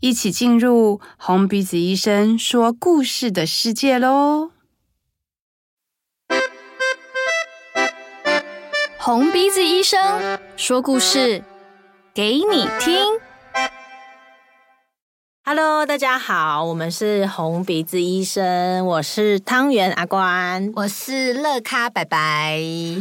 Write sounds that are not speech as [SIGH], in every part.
一起进入红鼻子医生说故事的世界喽！红鼻子医生说故事给你听。Hello，大家好，我们是红鼻子医生，我是汤圆阿关，我是乐咖白白。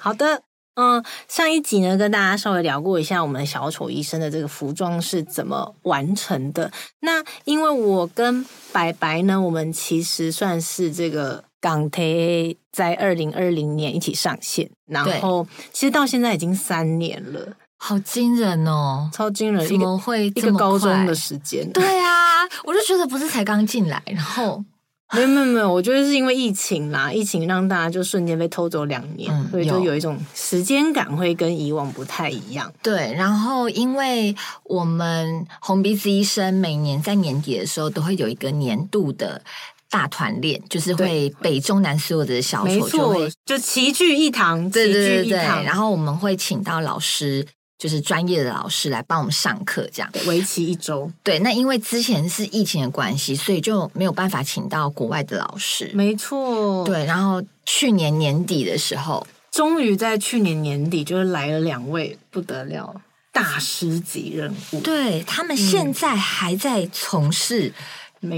好的。嗯，上一集呢，跟大家稍微聊过一下我们小丑医生的这个服装是怎么完成的。那因为我跟白白呢，我们其实算是这个港台在二零二零年一起上线，然后其实到现在已经三年了，好惊人哦，超惊人！怎么会一个高中的时间？对啊，我就觉得不是才刚进来，然后。[LAUGHS] 没有没有没有，我觉得是因为疫情啦，疫情让大家就瞬间被偷走两年，嗯，所以就有一种时间感会跟以往不太一样。对，然后因为我们红鼻子医生每年在年底的时候都会有一个年度的大团练，就是会北中南所有的小丑就会就齐聚一堂，对对对对，然后我们会请到老师。就是专业的老师来帮我们上课，这样为期一周。对，那因为之前是疫情的关系，所以就没有办法请到国外的老师。没错，对。然后去年年底的时候，终于在去年年底，就是来了两位不得了大师级人物。对，他们现在还在从事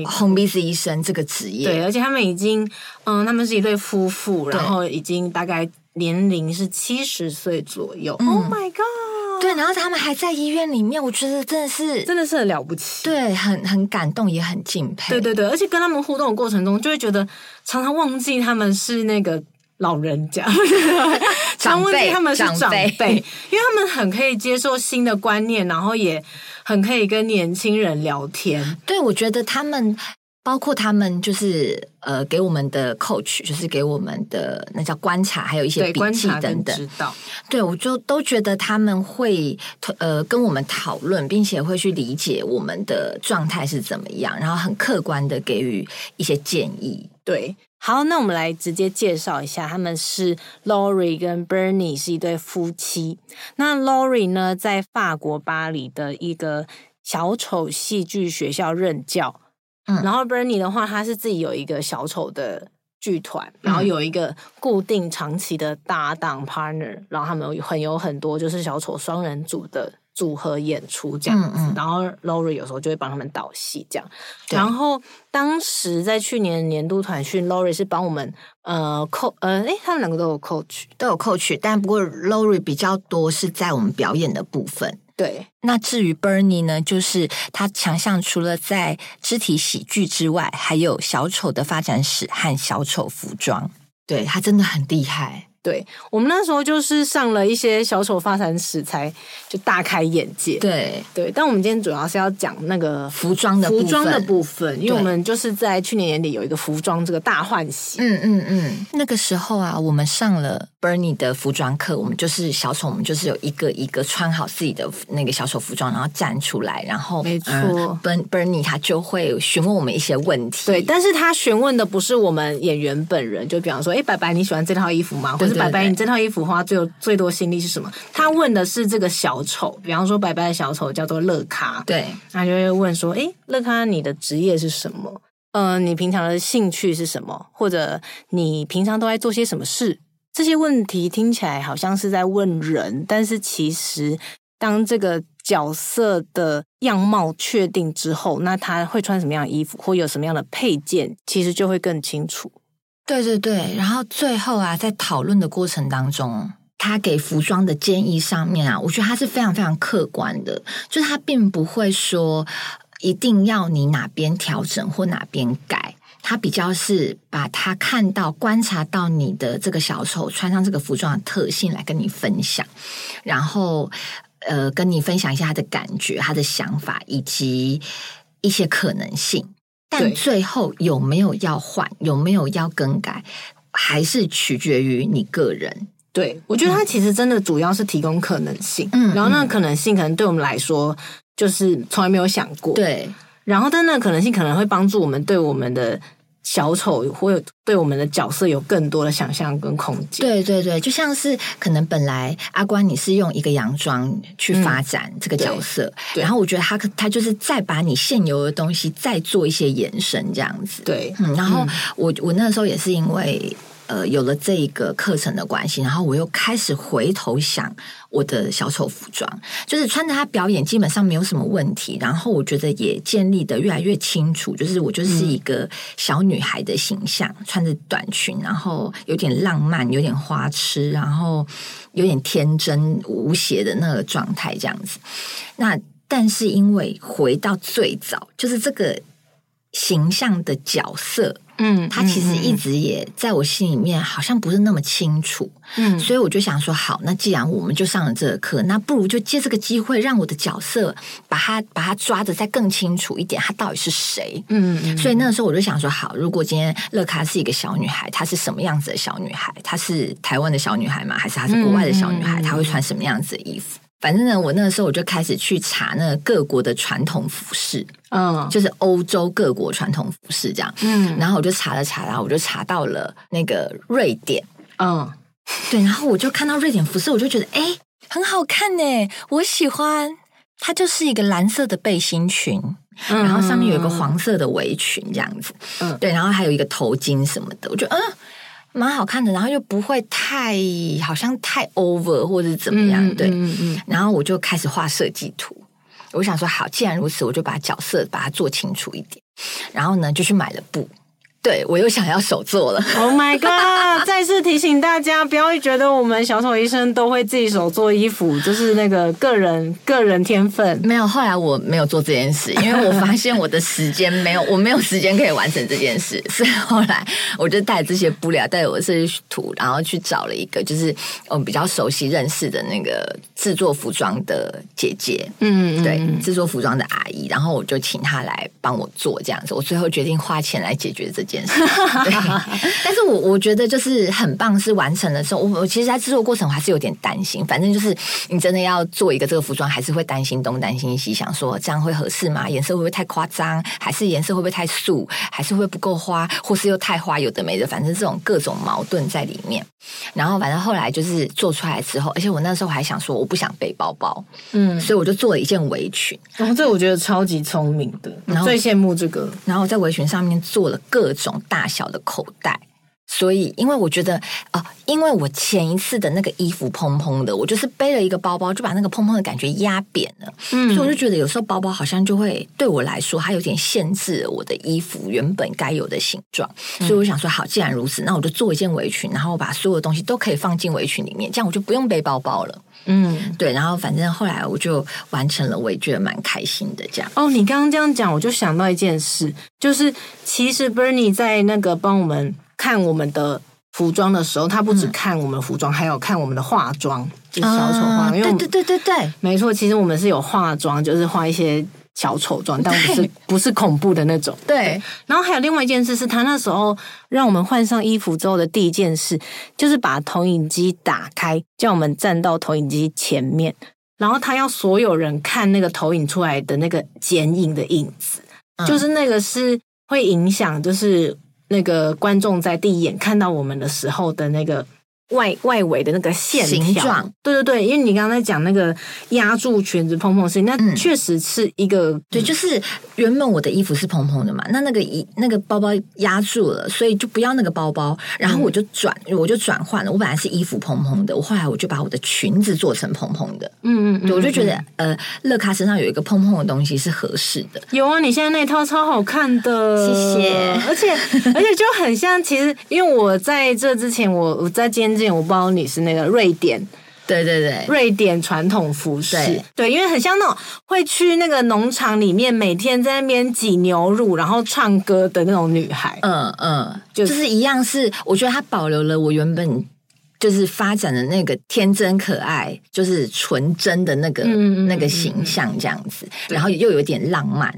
红鼻子医生这个职业。对，而且他们已经，嗯，他们是一对夫妇，然后已经大概年龄是七十岁左右。嗯、Oh my god！对，然后他们还在医院里面，我觉得真的是真的是很了不起，对，很很感动，也很敬佩。对对对，而且跟他们互动的过程中，就会觉得常常忘记他们是那个老人家，[LAUGHS] 常忘记他们是长辈，长辈，因为他们很可以接受新的观念，然后也很可以跟年轻人聊天。对，我觉得他们。包括他们就是呃给我们的 coach，就是给我们的那叫观察，还有一些笔记等等。对，我就都觉得他们会呃跟我们讨论，并且会去理解我们的状态是怎么样，然后很客观的给予一些建议。对，好，那我们来直接介绍一下，他们是 Laurie 跟 Bernie 是一对夫妻。那 Laurie 呢，在法国巴黎的一个小丑戏剧学校任教。嗯，然后 Bernie 的话，他是自己有一个小丑的剧团，然后有一个固定长期的搭档 partner，然后他们有很有很多就是小丑双人组的组合演出这样子。嗯嗯，然后 Laurie 有时候就会帮他们导戏这样。然后当时在去年年度团训，Laurie 是帮我们呃 coach 呃，诶，他们两个都有 coach，都有 coach，但不过 Laurie 比较多是在我们表演的部分。对，那至于 Bernie 呢，就是他强项除了在肢体喜剧之外，还有小丑的发展史和小丑服装。对，他真的很厉害。对，我们那时候就是上了一些小丑发展史，才就大开眼界。对对，但我们今天主要是要讲那个服装的服装的部分，因为我们就是在去年年底有一个服装这个大换洗。嗯嗯嗯，那个时候啊，我们上了 Bernie 的服装课，我们就是小丑，我们就是有一个一个穿好自己的那个小丑服装，然后站出来，然后没错，Ber Bernie 他就会询问我们一些问题。对，但是他询问的不是我们演员本人，就比方说，哎，白白你喜欢这套衣服吗？或者白白你这套衣服花最最多心力是什么？他问的是这个小丑，比方说白白的小丑叫做乐咖，对，他就会问说，哎，乐咖你的职业是什么？嗯、呃，你平常的兴趣是什么？或者你平常都在做些什么事？这些问题听起来好像是在问人，但是其实当这个角色的样貌确定之后，那他会穿什么样的衣服，或有什么样的配件，其实就会更清楚。对对对，然后最后啊，在讨论的过程当中，他给服装的建议上面啊，我觉得他是非常非常客观的，就是他并不会说一定要你哪边调整或哪边改。他比较是把他看到、观察到你的这个小丑穿上这个服装的特性来跟你分享，然后呃，跟你分享一下他的感觉、他的想法以及一些可能性。但最后有没有要换，有没有要更改，还是取决于你个人。对，我觉得他其实真的主要是提供可能性，嗯，然后那个可能性可能对我们来说就是从来没有想过，对，然后但那可能性可能会帮助我们对我们的小丑或者对我们的角色有更多的想象跟空间。对对对，就像是可能本来阿关你是用一个洋装去发展这个角色，嗯、然后我觉得他他就是再把你现有的东西再做一些延伸这样子，对，嗯，然后我我那时候也是因为。呃，有了这一个课程的关系，然后我又开始回头想我的小丑服装，就是穿着它表演基本上没有什么问题。然后我觉得也建立得越来越清楚，就是我就是一个小女孩的形象，穿着短裙，然后有点浪漫，有点花痴，然后有点天真无邪的那个状态这样子。那但是因为回到最早，就是这个形象的角色。嗯，他其实一直也在我心里面好像不是那么清楚，嗯，所以我就想说，好，那既然我们就上了这个课，那不如就借这个机会，让我的角色把他把他抓的再更清楚一点，他到底是谁？嗯，嗯，所以那个时候我就想说，好，如果今天乐卡是一个小女孩，她是什么样子的小女孩？她是台湾的小女孩吗？还是她是国外的小女孩？她会穿什么样子的衣服？反正呢，我那个时候我就开始去查那个各国的传统服饰，嗯，就是欧洲各国传统服饰这样，嗯，然后我就查了查，然后我就查到了那个瑞典，嗯，[LAUGHS] 对，然后我就看到瑞典服饰，我就觉得哎，很好看呢，我喜欢。它就是一个蓝色的背心裙，嗯，然后上面有一个黄色的围裙这样子，嗯，对，然后还有一个头巾什么的，我觉得嗯。蛮好看的，然后又不会太好像太 over 或者怎么样，嗯、对、嗯嗯，然后我就开始画设计图。我想说，好，既然如此，我就把角色把它做清楚一点。然后呢，就去买了布。对，我又想要手做了。Oh my god！[LAUGHS] 再次提醒大家，不要觉得我们小丑医生都会自己手做衣服，就是那个个人个人天分。没有，后来我没有做这件事，因为我发现我的时间没有，我没有时间可以完成这件事，[LAUGHS] 所以后来我就带这些布料，带我的设计图，然后去找了一个就是我们比较熟悉认识的那个制作服装的姐姐，嗯，对，制作服装的阿姨，然后我就请她来帮我做这样子。我最后决定花钱来解决这件事。[LAUGHS] 对，但是我我觉得就是很棒，是完成的时候，我我其实，在制作过程我还是有点担心。反正就是你真的要做一个这个服装，还是会担心东担心西，想说这样会合适吗？颜色会不会太夸张？还是颜色会不会太素？还是会不够花？或是又太花？有的没的，反正这种各种矛盾在里面。然后反正后来就是做出来之后，而且我那时候还想说，我不想背包包，嗯，所以我就做了一件围裙。然后这我觉得超级聪明的，然后最羡慕这个。然后在围裙上面做了各种。大小的口袋，所以因为我觉得啊、呃，因为我前一次的那个衣服蓬蓬的，我就是背了一个包包，就把那个蓬蓬的感觉压扁了。嗯，所以我就觉得有时候包包好像就会对我来说，它有点限制了我的衣服原本该有的形状。所以我想说，好，既然如此，那我就做一件围裙，然后我把所有的东西都可以放进围裙里面，这样我就不用背包包了。嗯，对，然后反正后来我就完成了，我也觉得蛮开心的。这样哦，你刚刚这样讲，我就想到一件事，就是其实 Bernie 在那个帮我们看我们的服装的时候，他不只看我们的服装，嗯、还有看我们的化妆，就是小丑化。嗯、因为对对对对对，没错，其实我们是有化妆，就是化一些。小丑妆，但不是不是恐怖的那种。对，对，然后还有另外一件事，是他那时候让我们换上衣服之后的第一件事，就是把投影机打开，叫我们站到投影机前面，然后他要所有人看那个投影出来的那个剪影的影子，嗯，就是那个是会影响，就是那个观众在第一眼看到我们的时候的那个。外外围的那个线形状，对对对，因为你刚才讲那个压住裙子蓬蓬的事情，那确实是一个、嗯、对，就是原本我的衣服是蓬蓬的嘛，那那个一那个包包压住了，所以就不要那个包包，然后我就转、嗯、我就转换了，我本来是衣服蓬蓬的，我后来我就把我的裙子做成蓬蓬的，嗯嗯，对，我就觉得呃，乐卡身上有一个蓬蓬的东西是合适的，有啊，你现在那套超好看的，谢谢，而且而且就很像，其实因为我在这之前，我我在今天。我不知道你是那个瑞典，对对对，瑞典传统服饰，对，对，因为很像那种会去那个农场里面每天在那边挤牛乳，然后唱歌的那种女孩，嗯嗯，就是、就是一样是，我觉得她保留了我原本就是发展的那个天真可爱，就是纯真的那个、嗯、那个形象这样子，然后又有点浪漫，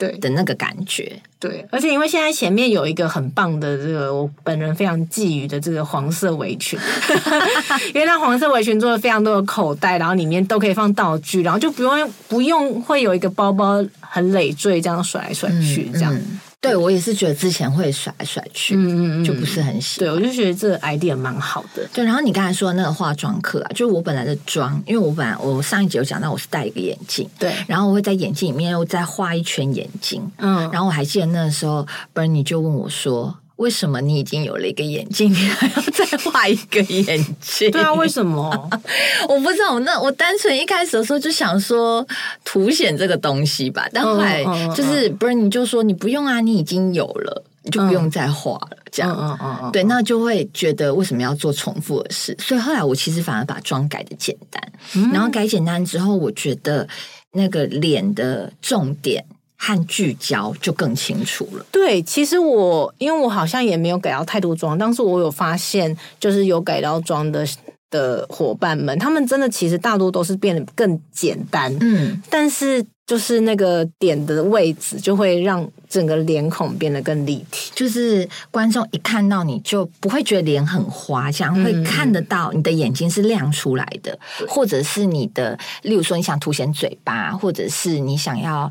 对的那个感觉。对，而且因为现在前面有一个很棒的这个我本人非常觊觎的这个黄色围裙，[LAUGHS] [LAUGHS] 因为它黄色围裙做了非常多的口袋，然后里面都可以放道具，然后就不用不用会有一个包包很累赘这样甩来甩去这样。嗯嗯对，我也是觉得之前会甩来甩去，嗯嗯嗯，就不是很喜欢。对，我就觉得这个 idea 蛮好的。对，然后你刚才说的那个化妆课啊，就是我本来的妆，因为我本来我上一集有讲到我是戴一个眼镜，对，然后我会在眼镜里面又再画一圈眼睛，嗯，然后我还记得那个时候，Bernie 就问我说。为什么你已经有了一个眼镜，你还要再画一个眼镜？对啊，为什么？[LAUGHS] 我不知道。我那我单纯一开始的时候就想说凸显这个东西吧，但后来就是 Bernie 就说你不用啊，你已经有了，你就不用再画了。这样，嗯嗯嗯，对，那就会觉得为什么要做重复的事？所以后来我其实反而把妆改的简单，然后改简单之后，我觉得那个脸的重点。和聚焦就更清楚了。对，其实我因为我好像也没有改到太多妆，但是我有发现，就是有改到妆的的伙伴们，他们真的其实大多都是变得更简单。嗯，但是就是那个点的位置，就会让整个脸孔变得更立体。就是观众一看到你就不会觉得脸很花，这样会看得到你的眼睛是亮出来的，嗯、或者是你的，例如说你想凸显嘴巴，或者是你想要。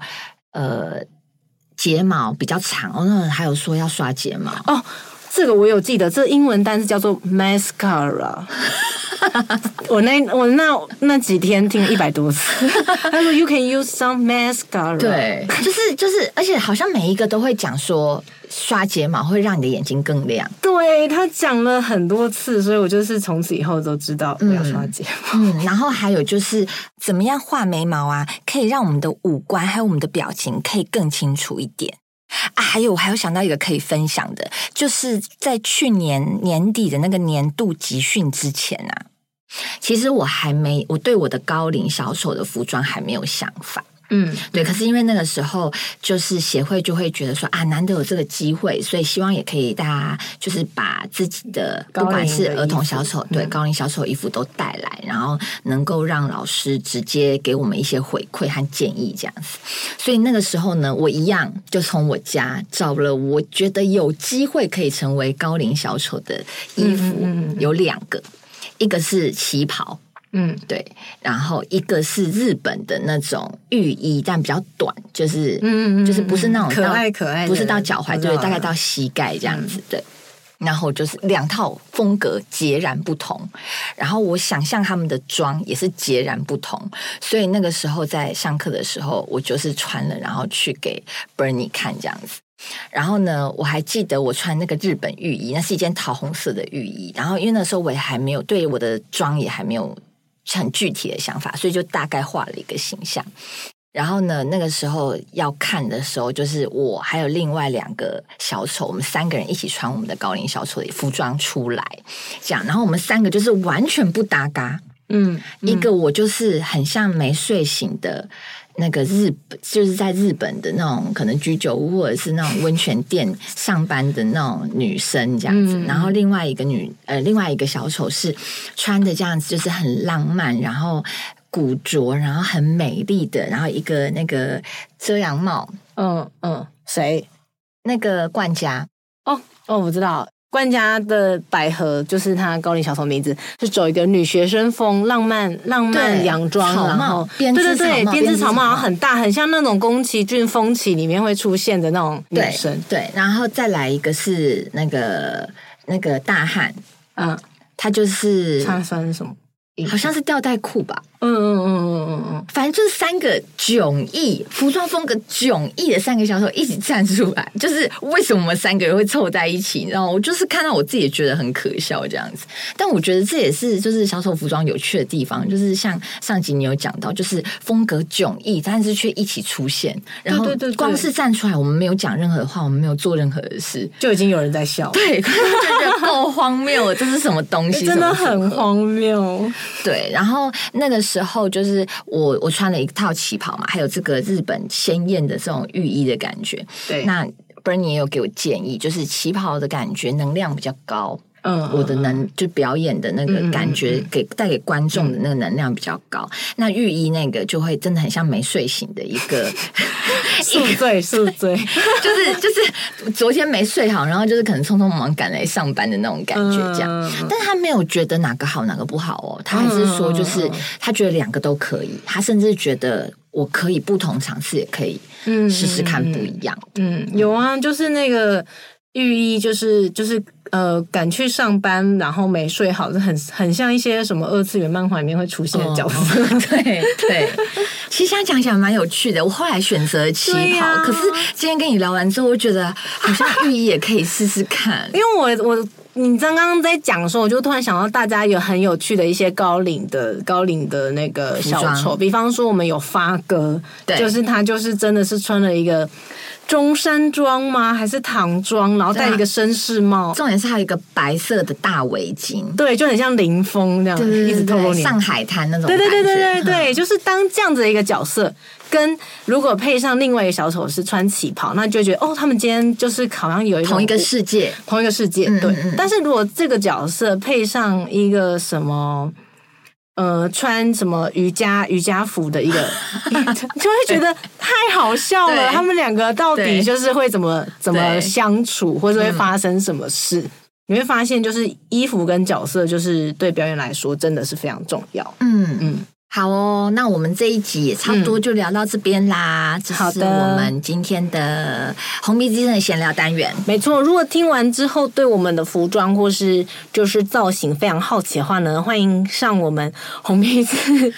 呃，睫毛比较长哦，那还有说要刷睫毛哦，这个我有记得，这英文单词叫做 mascara。[LAUGHS] 我那我那那几天听了一百多次，[LAUGHS] 他说 you can use some mascara。对，就是就是，而且好像每一个都会讲说刷睫毛会让你的眼睛更亮。对，他讲了很多次，所以我就是从此以后都知道我要刷睫毛。嗯，嗯，然后还有就是怎么样画眉毛啊，可以让我们的五官还有我们的表情可以更清楚一点啊。还有我还有想到一个可以分享的，就是在去年年底的那个年度集训之前啊。其实我还没，我对我的高龄小丑的服装还没有想法。嗯，对。可是因为那个时候，就是协会就会觉得说啊，难得有这个机会，所以希望也可以大家就是把自己的不管是儿童小丑，对高龄小丑衣服都带来，然后能够让老师直接给我们一些回馈和建议这样子。所以那个时候呢，我一样就从我家找了我觉得有机会可以成为高龄小丑的衣服，有两个。一个是旗袍，嗯，对，然后一个是日本的那种浴衣，但比较短，就是，嗯嗯嗯，就是不是那种可爱可爱，不是到脚踝，对，大概到膝盖这样子，嗯、对。然后就是两套风格截然不同，然后我想象他们的妆也是截然不同，所以那个时候在上课的时候，我就是穿了，然后去给 Bernie 看这样子。然后呢，我还记得我穿那个日本浴衣，那是一件桃红色的浴衣。然后因为那时候我也还没有对我的妆也还没有很具体的想法，所以就大概画了一个形象。然后呢，那个时候要看的时候，就是我还有另外两个小丑，我们三个人一起穿我们的高龄小丑的服装出来，这样。然后我们三个就是完全不搭嘎，嗯，一个我就是很像没睡醒的。那个日本就是在日本的那种可能居酒屋或者是那种温泉店上班的那种女生这样子，嗯、然后另外一个女呃另外一个小丑是穿的这样子，就是很浪漫，然后古着，然后很美丽的，然后一个那个遮阳帽，嗯嗯，谁？那个冠家哦哦，我知道。冠家的百合就是他高龄小丑名字，是走一个女学生风，浪漫浪漫洋装，然后对对对，编织草帽，然后很大，很像那种宫崎骏风起里面会出现的那种女生。对，对，然后再来一个是那个那个大汉，嗯，他就是他算是什么？好像是吊带裤吧。嗯嗯嗯嗯嗯嗯，反正就是三个迥异服装风格迥异的三个小丑一起站出来，[LAUGHS] 就是为什么我们三个人会凑在一起？然后我就是看到我自己也觉得很可笑这样子。但我觉得这也是就是小丑服装有趣的地方，就是像上集你有讲到，就是风格迥异，但是却一起出现。然后光是站出来，我们没有讲任何的话，我们没有做任何的事，就已经有人在笑。对，就觉得够荒谬了，这是什么东西？[LAUGHS] 真的很荒谬。对，然后那个。时候就是我我穿了一套旗袍嘛，还有这个日本鲜艳的这种浴衣的感觉。对，那 Bernie 也有给我建议，就是旗袍的感觉能量比较高，嗯，我的能就表演的那个感觉给带给观众的那个能量比较高。那御医那个就会真的很像没睡醒的一个 [LAUGHS] 宿醉宿醉，[LAUGHS] 就是就是昨天没睡好，然后就是可能匆匆忙忙赶来上班的那种感觉这样。但他没有觉得哪个好哪个不好哦，他还是说就是他觉得两个都可以，他甚至觉得我可以不同尝试也可以试试看不一样。嗯，有啊，就是那个。御医就是就是呃赶去上班，然后没睡好，就很很像一些什么二次元漫画里面会出现的角色。[LAUGHS] 哦、对对，[LAUGHS] 其实想讲起来蛮有趣的。我后来选择旗袍，啊、可是今天跟你聊完之后，我觉得好像玉衣也可以试试看。[LAUGHS] 因为我我你刚刚在讲的时候，我就突然想到大家有很有趣的一些高领的高领的那个小丑，比方说我们有发哥，对就是他就是真的是穿了一个。中山装吗？还是唐装？然后戴一个绅士帽，重点是还有一个白色的大围巾，对，就很像林峰这样，对对对对，一直透露上海滩那种。对对对对对对，就是当这样子的一个角色，跟如果配上另外一个小丑是穿旗袍，那就觉得哦，他们今天就是好像有一同一个世界，同一个世界。对，嗯嗯嗯，但是如果这个角色配上一个什么？呃，穿什么瑜伽瑜伽服的一个，[LAUGHS] 就会觉得太好笑了。他们两个到底就是会怎么怎么相处，或者会发生什么事？嗯、你会发现，就是衣服跟角色，就是对表演来说，真的是非常重要。嗯嗯。嗯好哦，那我们这一集也差不多就聊到这边啦。嗯、这是我们今天的红鼻子的闲聊单元。没错，如果听完之后对我们的服装或是就是造型非常好奇的话呢，欢迎上我们红鼻子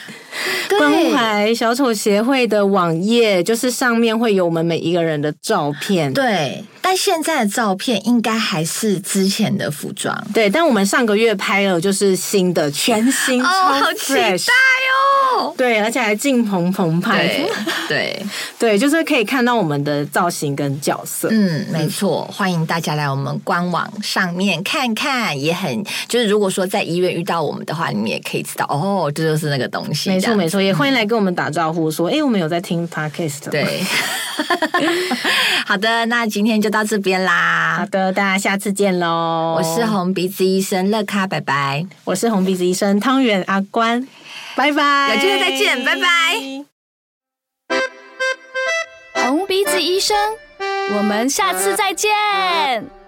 关怀小丑协会的网页，就是上面会有我们每一个人的照片。对。但现在的照片应该还是之前的服装，对。但我们上个月拍了，就是新的全新，哦，好期待哦！对，而且还进棚棚拍，对 [LAUGHS] 对，对，就是可以看到我们的造型跟角色。嗯，没错，欢迎大家来我们官网上面看看，也很就是如果说在医院遇到我们的话，你们也可以知道哦，这就是那个东西。没错没错，也欢迎来跟我们打招呼，说哎、欸，我们有在听 Podcast。对，[LAUGHS] 好的，那今天就。到这边啦，好的，大家下次见喽！我是红鼻子医生乐咖，拜拜！我是红鼻子医生汤圆阿关，拜拜！有机会再见，拜拜！红鼻子医生，我们下次再见。